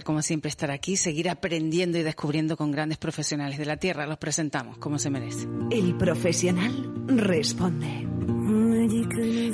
como siempre estar aquí, seguir aprendiendo y descubriendo con grandes profesionales de la Tierra. Los presentamos como se merece. El profesional responde.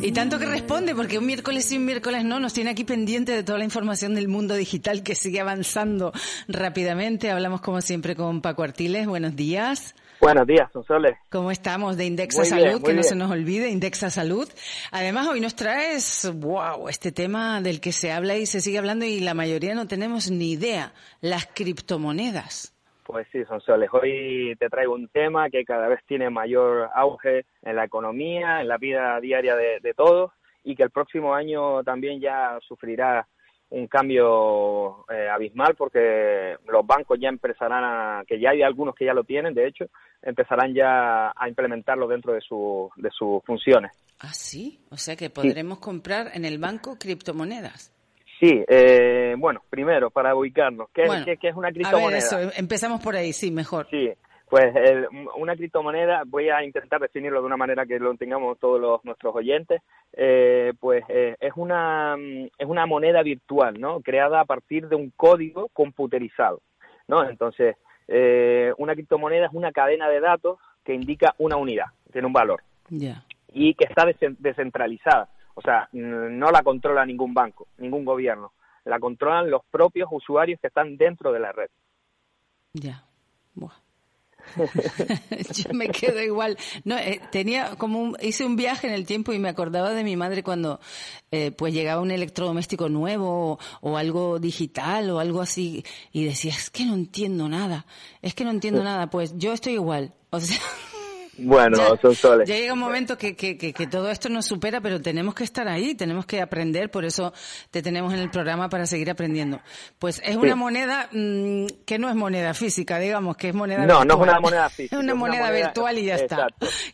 Y tanto que responde, porque un miércoles y un miércoles no, nos tiene aquí pendiente de toda la información del mundo digital que sigue avanzando rápidamente. Hablamos como siempre con Paco Artiles. Buenos días. Buenos días, Sonsoles. ¿Cómo estamos? De Indexa Salud, que no se nos olvide, Indexa Salud. Además, hoy nos traes, wow, este tema del que se habla y se sigue hablando y la mayoría no tenemos ni idea, las criptomonedas. Pues sí, Sonsoles, hoy te traigo un tema que cada vez tiene mayor auge en la economía, en la vida diaria de, de todos y que el próximo año también ya sufrirá un cambio eh, abismal porque los bancos ya empezarán a, que ya hay algunos que ya lo tienen, de hecho, empezarán ya a implementarlo dentro de, su, de sus funciones. Ah, sí, o sea que podremos comprar en el banco criptomonedas. Sí, eh, bueno, primero, para ubicarnos, ¿qué, ¿qué, es una criptomoneda? A ver, eso, empezamos por ahí, sí, mejor. Sí, pues una criptomoneda, voy a intentar definirlo de una manera que lo tengamos todos los, nuestros oyentes, eh, pues eh, es, una, es una moneda virtual, ¿no? Creada a partir de un código computerizado, ¿no? Entonces, eh, una criptomoneda es una cadena de datos que indica una unidad, tiene un valor. Y que está descentralizada, o sea, no la controla ningún banco, ningún gobierno, la controlan los propios usuarios que están dentro de la red. Ya. yo me quedo igual. No, eh, tenía como hice un viaje en el tiempo y me acordaba de mi madre cuando eh, pues llegaba un electrodoméstico nuevo o, algo digital o algo así y decía, es que no entiendo nada, es que no entiendo nada. Pues yo estoy igual. O sea, bueno, son soles. Ya llega un momento que, que, que, todo esto nos supera, pero tenemos que estar ahí, tenemos que aprender, por eso te tenemos en el programa para seguir aprendiendo. Pues es una moneda mmm, que no es moneda física, digamos, que es moneda no, virtual. No, no es una moneda física. es una, moneda, virtual y ya está.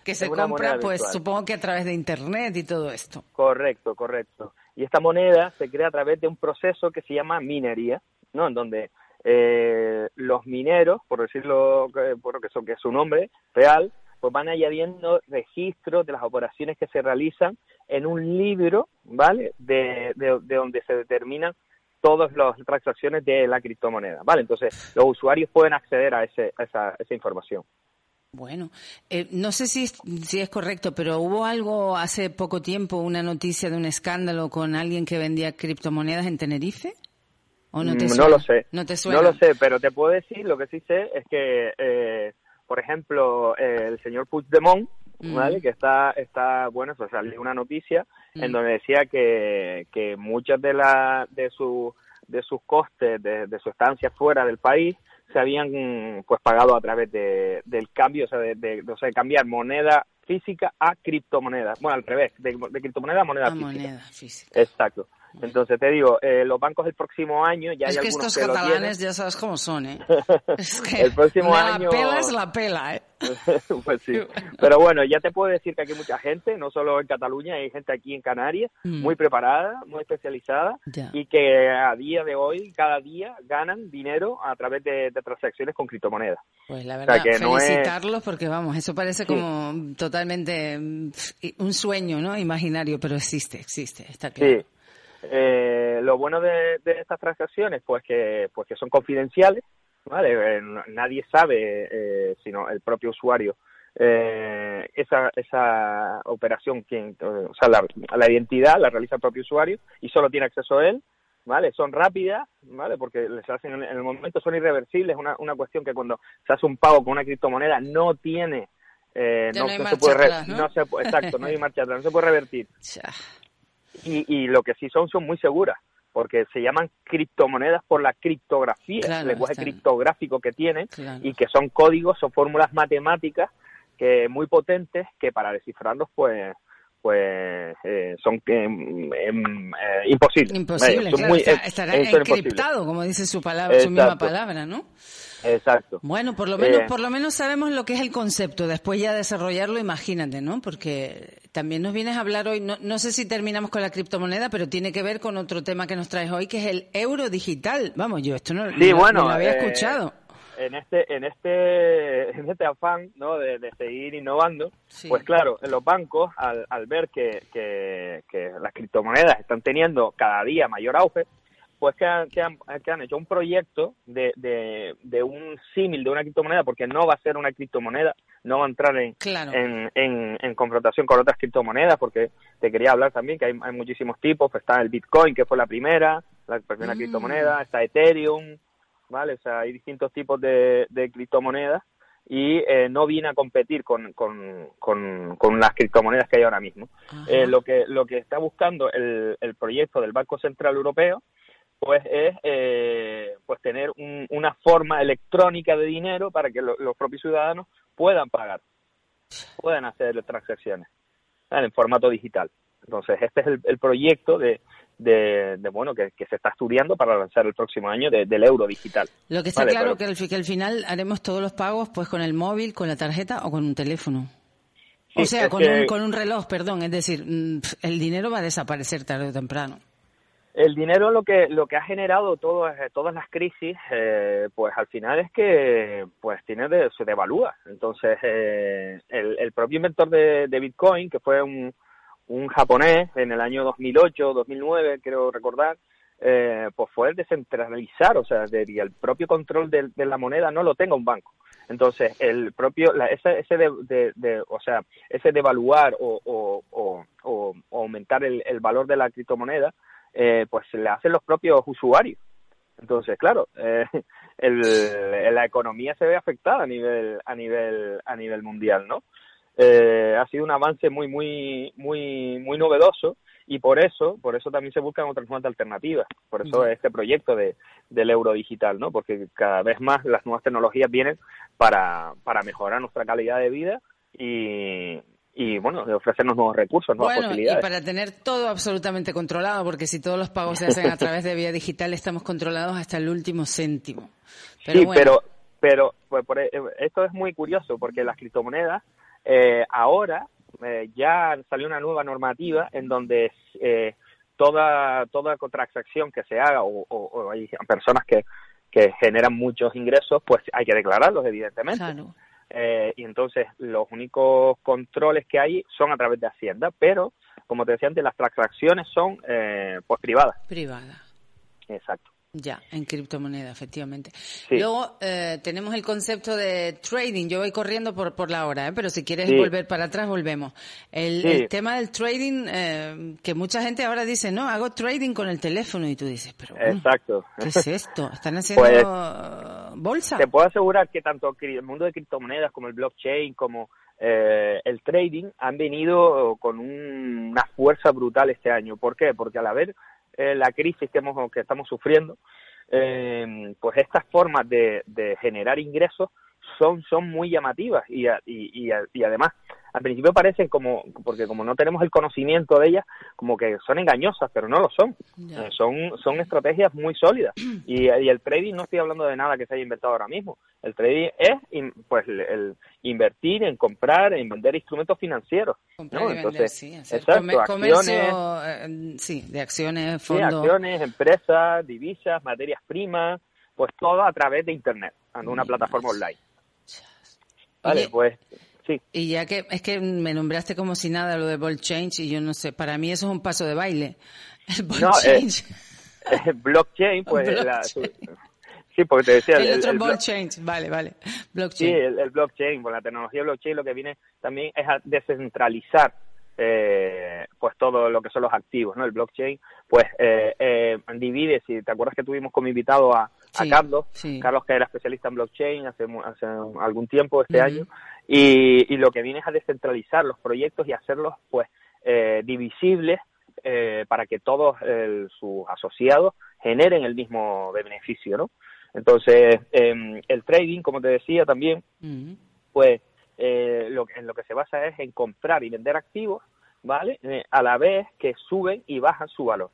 Que se compra, pues supongo que a través de Internet y todo esto. Correcto, correcto. Y esta moneda se crea a través de un proceso que se llama minería, ¿no? En donde eh, los mineros, por decirlo, por lo que, son, que es su nombre real, pues van añadiendo registros de las operaciones que se realizan en un libro, ¿vale? De, donde se determinan todas las transacciones de la criptomoneda, ¿vale? Entonces, los usuarios pueden acceder a, ese, esa, esa información. Bueno, eh, no sé si, si es correcto, pero hubo algo hace poco tiempo, una noticia de un escándalo con alguien que vendía criptomonedas en Tenerife. ¿O no, te mm, no lo sé. ¿No te suena? No lo sé, pero te puedo decir, lo que sí sé es que eh, por ejemplo, el señor Puigdemont, mm. Que está, está bueno, eso salió una noticia en mm. donde decía que, que muchas de, la, de, su, de sus costes de, de su estancia fuera del país se habían pues pagado a través de, del cambio, o sea, de, de, o sea, de cambiar moneda física a criptomoneda. Bueno, al revés, de, criptomoneda a moneda, física. moneda física. Exacto. Entonces te digo, eh, los bancos del próximo año ya es hay que algunos estos que catalanes ya sabes cómo son, ¿eh? Es que el próximo la año pela es la pela, ¿eh? pues sí. Pero bueno, ya te puedo decir que aquí hay mucha gente, no solo en Cataluña, hay gente aquí en Canarias, Mm. muy preparada, muy especializada y que a día de hoy, cada día, ganan dinero a través de, de transacciones con criptomonedas. Pues la sea, verdad, que no es- felicitarlos porque vamos, eso parece como totalmente mm, un sueño, ¿no? Imaginario, pero existe, existe, está claro. Sí. Eh, lo bueno de, de estas transacciones, pues que, pues que son confidenciales, ¿vale? Eh, nadie sabe, eh, sino el propio usuario, eh, esa, esa operación, quien, o sea, la, la identidad la realiza el propio usuario y solo tiene acceso a él, ¿vale? Son rápidas, ¿vale? Porque les hacen en, el momento, son irreversibles, una, una cuestión que cuando se hace un pago con una criptomoneda no tiene... Eh, no, no hay no se puede atrás, ¿no? no se exacto, no hay marcha atrás, no se puede revertir. Y, y lo que sí son son muy seguras porque se llaman criptomonedas por la criptografía, Claro, el lenguaje criptográfico que tienen Claro. y que son códigos, son fórmulas matemáticas que muy potentes que para descifrarlos pues pues eh, son eh, em, eh, imposibles. Imposible, Son claro, muy- está- es- estará encriptado, como dice su palabra, su misma palabra, ¿no? Exacto. Bueno, por lo menos, Eh, por lo menos sabemos lo que es el concepto. Después ya desarrollarlo, imagínate, ¿no? Porque también nos vienes a hablar hoy, no, no sé si terminamos con la criptomoneda, pero tiene que ver con otro tema que nos traes hoy, que es el euro digital. Vamos, yo esto no, Sí, lo- bueno, ni lo había eh, escuchado. en este en este en este afán ¿no? de, de seguir innovando Sí. pues claro los bancos al, al ver que, que, que las criptomonedas están teniendo cada día mayor auge pues que han, que han, que han hecho un proyecto de, de, de un símil de una criptomoneda, porque no va a ser una criptomoneda, no va a entrar en, en, en, en, confrontación con otras criptomonedas, porque te quería hablar también que hay, hay muchísimos tipos, pues está el Bitcoin, que fue la primera, la primera mm. criptomoneda, está Ethereum, ¿vale? O sea, hay distintos tipos de, de criptomonedas y eh, no viene a competir con, con, con, las criptomonedas que hay ahora mismo. Eh, lo que lo que está buscando el, el proyecto del Banco Central Europeo pues es eh, pues tener una forma electrónica de dinero para que los propios ciudadanos puedan pagar, puedan hacer transacciones en formato digital. Entonces, este es el proyecto de, de, bueno que, se está estudiando para lanzar el próximo año del euro digital. Lo que está claro que, al, que al final haremos todos los pagos pues con el móvil, con la tarjeta o con un teléfono. o sea, con, un, con un reloj, perdón. Es decir, mm, el dinero va a desaparecer tarde o temprano. El dinero lo que lo que ha generado todas todas las crisis, eh, pues al final es que pues tiene se devalúa. Entonces eh, el, el, propio inventor de, de Bitcoin, que fue un, un japonés en el año 2008, 2009, quiero recordar, eh, pues fue el descentralizar, o sea, de, el propio control de, la moneda no lo tenga un banco. Entonces, el propio, la, ese, ese de, de, o sea, ese devaluar o, o, o, aumentar el, el, valor de la criptomoneda, eh, pues le hacen los propios usuarios. Entonces, claro, eh, el, la economía se ve afectada a nivel, a nivel, a nivel mundial, ¿no? eh, ha sido un avance muy, muy, muy, muy novedoso y por eso, por eso también se buscan otras nuevas alternativas. Por eso este proyecto de, del euro digital, ¿no? Porque cada vez más las nuevas tecnologías vienen para, para mejorar nuestra calidad de vida y, y bueno, ofrecernos nuevos recursos, nuevas bueno, posibilidades. Y para tener todo absolutamente controlado, porque si todos los pagos se hacen a través de vía digital, estamos controlados hasta el último céntimo. Pero sí, pero, pero pues, por, e, esto es muy curioso, porque las criptomonedas eh, ahora eh, ya salió una nueva normativa en donde eh, toda toda transacción que se haga o, hay personas que, que generan muchos ingresos, pues hay que declararlos, evidentemente. Y entonces los únicos controles que hay son a través de Hacienda, pero como te decía antes, las transacciones son pues privadas. Privadas. Exacto. Ya, en criptomoneda, efectivamente. Luego eh, tenemos el concepto de trading. Yo voy corriendo por, por la hora, ¿eh? pero si quieres volver para atrás, volvemos. El, tema del trading, eh, que mucha gente ahora dice, no, hago trading con el teléfono y tú dices, pero Exacto. ¿qué es esto? ¿Están haciendo pues, bolsa? Te puedo asegurar que tanto el mundo de criptomonedas como el blockchain, como eh, el trading han venido con una fuerza brutal este año. ¿Por qué? Porque al haber eh, la crisis que, hemos, que estamos sufriendo, eh, pues estas formas de, de generar ingresos son, son muy llamativas y, y, y, además al principio parecen como, porque como no tenemos el conocimiento de ellas, como que son engañosas, pero no lo son. Eh, son, son estrategias muy sólidas. Y, el trading no estoy hablando de nada que se haya inventado ahora mismo. El trading es pues el, invertir en comprar, en vender instrumentos financieros. ¿no? Entonces, sí, exacto, acciones, eh, sí, de acciones, fondos. Sí, acciones, empresas, divisas, materias primas, pues todo a través de Internet, en una plataforma online. Vale, pues sí. Y ya que es que me nombraste como si nada lo de ball change y yo no sé, para mí eso es un paso de baile. El ball eh, change. blockchain, pues sí, porque te decía el, otro ball change, vale, vale. Blockchain. Sí, el, blockchain, con la tecnología blockchain lo que viene también es a descentralizar eh, pues todo lo que son los activos, ¿no? El blockchain, pues eh, eh, divide, si te acuerdas que tuvimos como invitado a, Carlos, Carlos que era especialista en blockchain hace, hace algún tiempo, este año, y, y, lo que viene es a descentralizar los proyectos y hacerlos pues eh, divisibles eh, para que todos sus asociados generen el mismo beneficio, ¿no? Entonces, em, el trading, como te decía también, pues eh, lo, en lo que se basa es en comprar y vender activos, ¿vale? Eh, a la vez que suben y bajan su valor.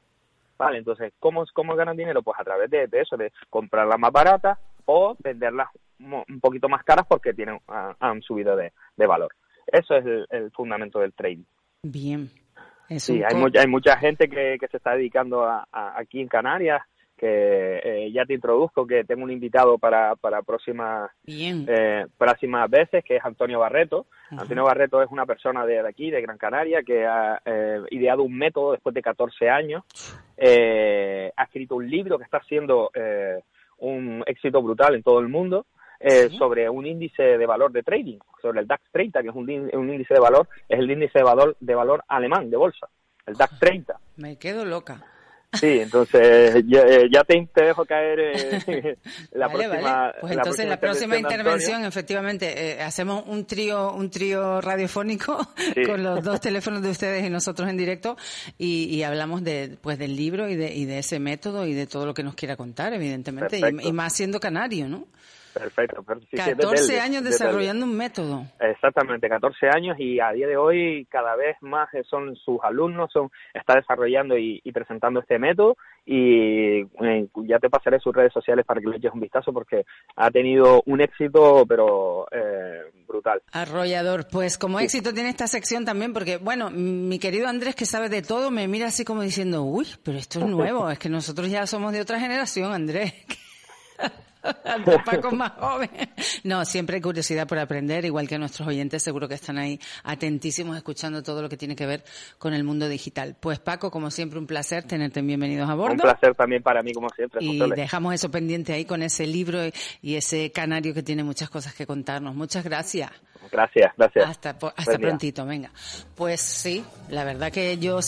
¿Vale? Entonces, ¿cómo, cómo ganan dinero? Pues a través de, eso, de comprarlas más baratas o venderlas un poquito más caras porque tienen han subido de, valor. Eso es el, fundamento del trading. Bien. sí, hay, hay mucha gente que, que se está dedicando a, aquí en Canarias que eh, ya te introduzco, que tengo un invitado para, para próximas, eh, próximas veces, que es Antonio Barreto. Antonio Barreto es una persona de, aquí, de Gran Canaria, que ha eh, ideado un método después de 14 años. Eh, ha escrito un libro que está haciendo un éxito brutal en todo el mundo. sobre un índice de valor de trading, sobre el DAX 30, que es un, un, índice de valor, es el índice de valor de valor alemán de bolsa, el DAX 30. Me quedo loca. Sí, entonces ya, eh, ya te, dejo caer eh, la próxima. Pues entonces la próxima intervención, efectivamente, eh, hacemos un trío, un trío radiofónico con los dos teléfonos de ustedes y nosotros en directo y, y, hablamos de, pues del libro y de, y de ese método y de todo lo que nos quiera contar, evidentemente, y, y, más siendo canario, ¿no? Perfecto. 14 años desarrollando un método. Exactamente, 14 años y a día de hoy cada vez más son sus alumnos, son está desarrollando y, presentando este método y eh, ya te pasaré sus redes sociales para que le eches un vistazo porque ha tenido un éxito pero eh, brutal. Arrollador, pues como éxito tiene esta sección también porque bueno, mi querido Andrés que sabe de todo me mira así como diciendo, uy, pero esto es nuevo, es que nosotros ya somos de otra generación, Andrés. Paco más joven. No, siempre hay curiosidad por aprender, igual que nuestros oyentes seguro que están ahí atentísimos escuchando todo lo que tiene que ver con el mundo digital. Pues Paco, como siempre, un placer tenerte bienvenidos a bordo. Un placer también para mí, como siempre. Y dejamos eso pendiente ahí con ese libro y ese canario que tiene muchas cosas que contarnos. Muchas gracias. Gracias, gracias. Hasta, hasta prontito, venga. Pues sí, la verdad que yo